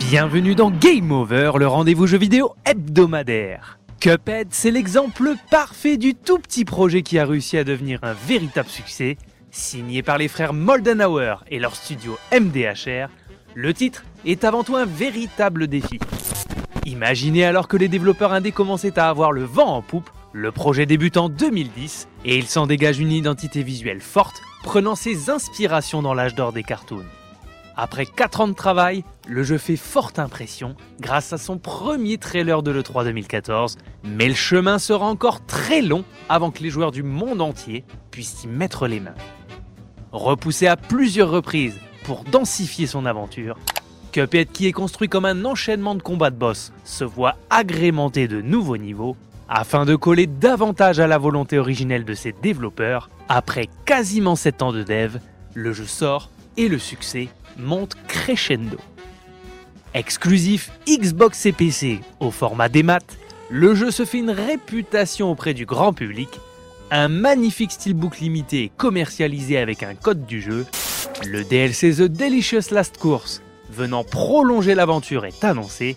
Bienvenue dans Game Over, le rendez-vous jeu vidéo hebdomadaire. Cuphead, c'est l'exemple parfait du tout petit projet qui a réussi à devenir un véritable succès. Signé par les frères Moldenhauer et leur studio MDHR, le titre est avant tout un véritable défi. Imaginez alors que les développeurs indés commençaient à avoir le vent en poupe, le projet débute en 2010 et il s'en dégage une identité visuelle forte, prenant ses inspirations dans l'âge d'or des cartoons. Après 4 ans de travail, le jeu fait forte impression grâce à son premier trailer de l'E3 2014, mais le chemin sera encore très long avant que les joueurs du monde entier puissent y mettre les mains. Repoussé à plusieurs reprises pour densifier son aventure, Cuphead qui est construit comme un enchaînement de combats de boss se voit agrémenté de nouveaux niveaux afin de coller davantage à la volonté originelle de ses développeurs. Après quasiment 7 ans de dev, le jeu sort et le succès monte crescendo. Exclusif Xbox et PC au format des maths, le jeu se fait une réputation auprès du grand public, un magnifique steelbook limité commercialisé avec un code du jeu, le DLC The Delicious Last Course venant prolonger l'aventure est annoncé,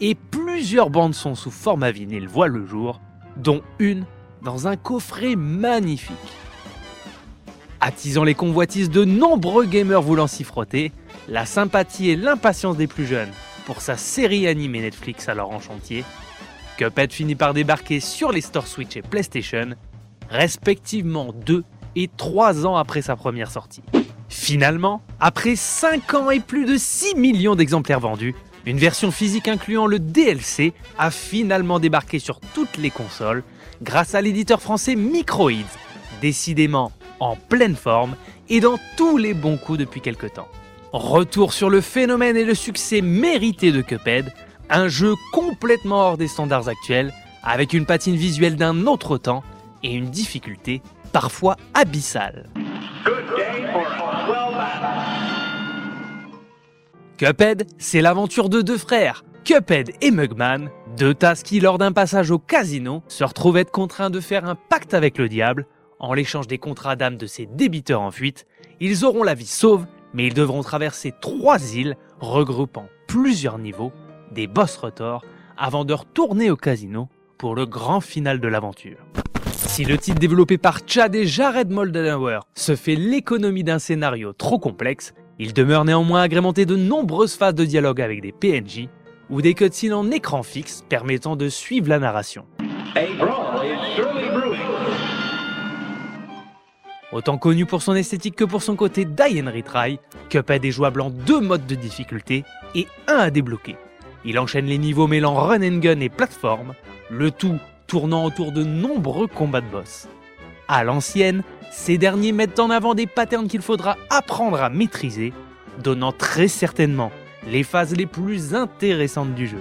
et plusieurs bandes son sous format vinyle voient le jour, dont une dans un coffret magnifique. Attisant les convoitises de nombreux gamers voulant s'y frotter, la sympathie et l'impatience des plus jeunes pour sa série animée Netflix alors en chantier, Cuphead finit par débarquer sur les stores Switch et PlayStation, respectivement 2 et 3 ans après sa première sortie. Finalement, après 5 ans et plus de 6 millions d'exemplaires vendus, une version physique incluant le DLC a finalement débarqué sur toutes les consoles grâce à l'éditeur français Microids, décidément en pleine forme et dans tous les bons coups depuis quelque temps. Retour sur le phénomène et le succès mérité de Cuphead, un jeu complètement hors des standards actuels, avec une patine visuelle d'un autre temps et une difficulté parfois abyssale. Cuphead, c'est l'aventure de deux frères, Cuphead et Mugman, deux tasses qui, lors d'un passage au casino, se retrouvent être contraints de faire un pacte avec le diable. En l'échange des contrats d'âme de ses débiteurs en fuite, ils auront la vie sauve, mais ils devront traverser trois îles regroupant plusieurs niveaux, des boss retors, avant de retourner au casino pour le grand final de l'aventure. Si le titre développé par Chad et Jared Moldenhauer se fait l'économie d'un scénario trop complexe, il demeure néanmoins agrémenté de nombreuses phases de dialogue avec des PNJ ou des cutscenes en écran fixe permettant de suivre la narration. Brawl is Autant connu pour son esthétique que pour son côté die and retry, Cuphead est jouable en deux modes de difficulté et un à débloquer. Il enchaîne les niveaux mêlant run and gun et plateforme, le tout tournant autour de nombreux combats de boss. À l'ancienne, ces derniers mettent en avant des patterns qu'il faudra apprendre à maîtriser, donnant très certainement les phases les plus intéressantes du jeu.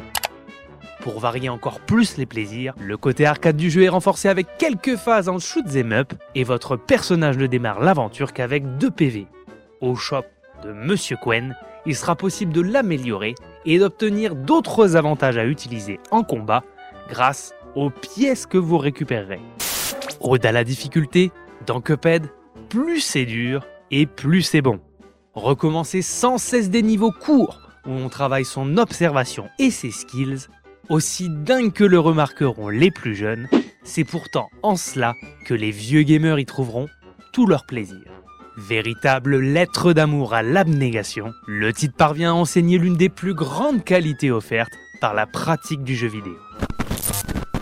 Pour varier encore plus les plaisirs, le côté arcade du jeu est renforcé avec quelques phases en shoot 'em up et votre personnage ne démarre l'aventure qu'avec 2 PV. Au shop de Monsieur Quen, il sera possible de l'améliorer et d'obtenir d'autres avantages à utiliser en combat grâce aux pièces que vous récupérerez. Ode à la difficulté, dans Cuphead, plus c'est dur et plus c'est bon. Recommencer sans cesse des niveaux courts où on travaille son observation et ses skills, aussi dingue que le remarqueront les plus jeunes, c'est pourtant en cela que les vieux gamers y trouveront tout leur plaisir. Véritable lettre d'amour à l'abnégation, le titre parvient à enseigner l'une des plus grandes qualités offertes par la pratique du jeu vidéo.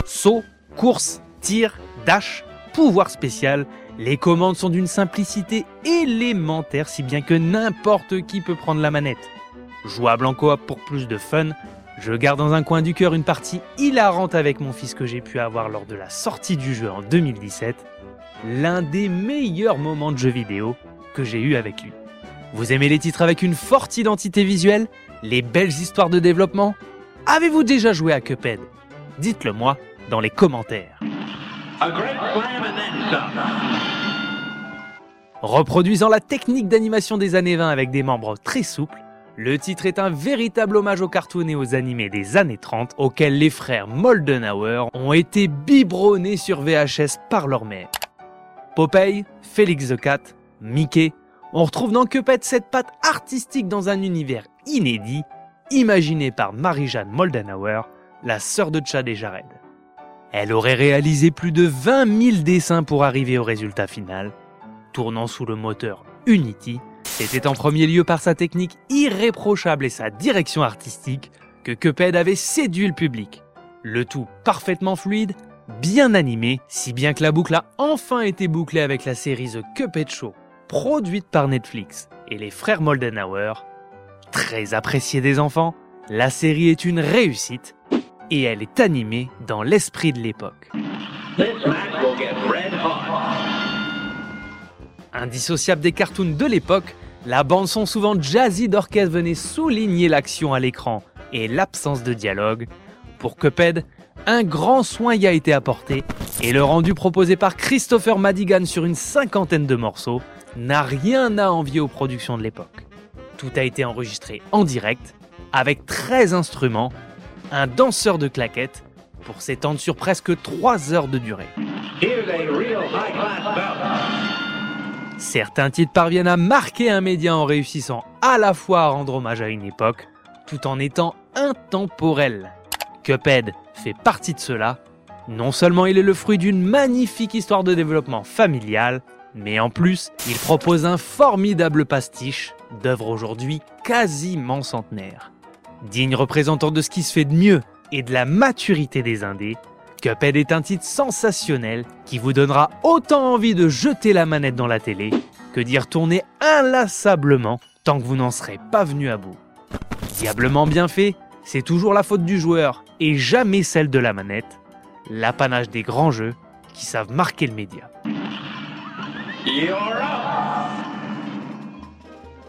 Saut, course, tir, dash, pouvoir spécial, les commandes sont d'une simplicité élémentaire si bien que n'importe qui peut prendre la manette. Jouable en coop pour plus de fun, je garde dans un coin du cœur une partie hilarante avec mon fils que j'ai pu avoir lors de la sortie du jeu en 2017, l'un des meilleurs moments de jeu vidéo que j'ai eu avec lui. Vous aimez les titres avec une forte identité visuelle? Les belles histoires de développement? Avez-vous déjà joué à Cuphead? Dites-le moi dans les commentaires. Reproduisant la technique d'animation des années 20 avec des membres très souples, le titre est un véritable hommage aux cartoons et aux animés des années 30 auxquels les frères Moldenhauer ont été biberonnés sur VHS par leur mère. Popeye, Félix the Cat, Mickey, on retrouve dans Cuphead cette patte artistique dans un univers inédit, imaginé par Marie-Jeanne Moldenhauer, la sœur de Chad et Jared. Elle aurait réalisé plus de 20 000 dessins pour arriver au résultat final. Tournant sous le moteur Unity, c'était en premier lieu par sa technique irréprochable et sa direction artistique que Cuphead avait séduit le public. Le tout parfaitement fluide, bien animé, si bien que la boucle a enfin été bouclée avec la série The Cuphead Show, produite par Netflix et les frères Moldenhauer. Très appréciée des enfants, la série est une réussite et elle est animée dans l'esprit de l'époque. Indissociable des cartoons de l'époque, la bande son souvent jazzy d'orchestre venait souligner l'action à l'écran et l'absence de dialogue. Pour Cuphead, un grand soin y a été apporté et le rendu proposé par Christopher Madigan sur une cinquantaine de morceaux n'a rien à envier aux productions de l'époque. Tout a été enregistré en direct avec 13 instruments, un danseur de claquettes pour s'étendre sur presque 3 heures de durée. Certains titres parviennent à marquer un média en réussissant à la fois à rendre hommage à une époque, tout en étant intemporel. Cuphead fait partie de cela. Non seulement il est le fruit d'une magnifique histoire de développement familial, mais en plus, il propose un formidable pastiche d'œuvres aujourd'hui quasiment centenaires. Digne représentant de ce qui se fait de mieux et de la maturité des indés, Cuphead est un titre sensationnel qui vous donnera autant envie de jeter la manette dans la télé que d'y retourner inlassablement tant que vous n'en serez pas venu à bout. Diablement bien fait, c'est toujours la faute du joueur et jamais celle de la manette, l'apanage des grands jeux qui savent marquer le média.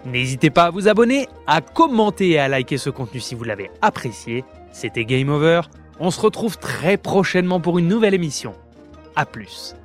N'hésitez pas à vous abonner, à commenter et à liker ce contenu si vous l'avez apprécié. C'était Game Over. On se retrouve très prochainement pour une nouvelle émission. A plus.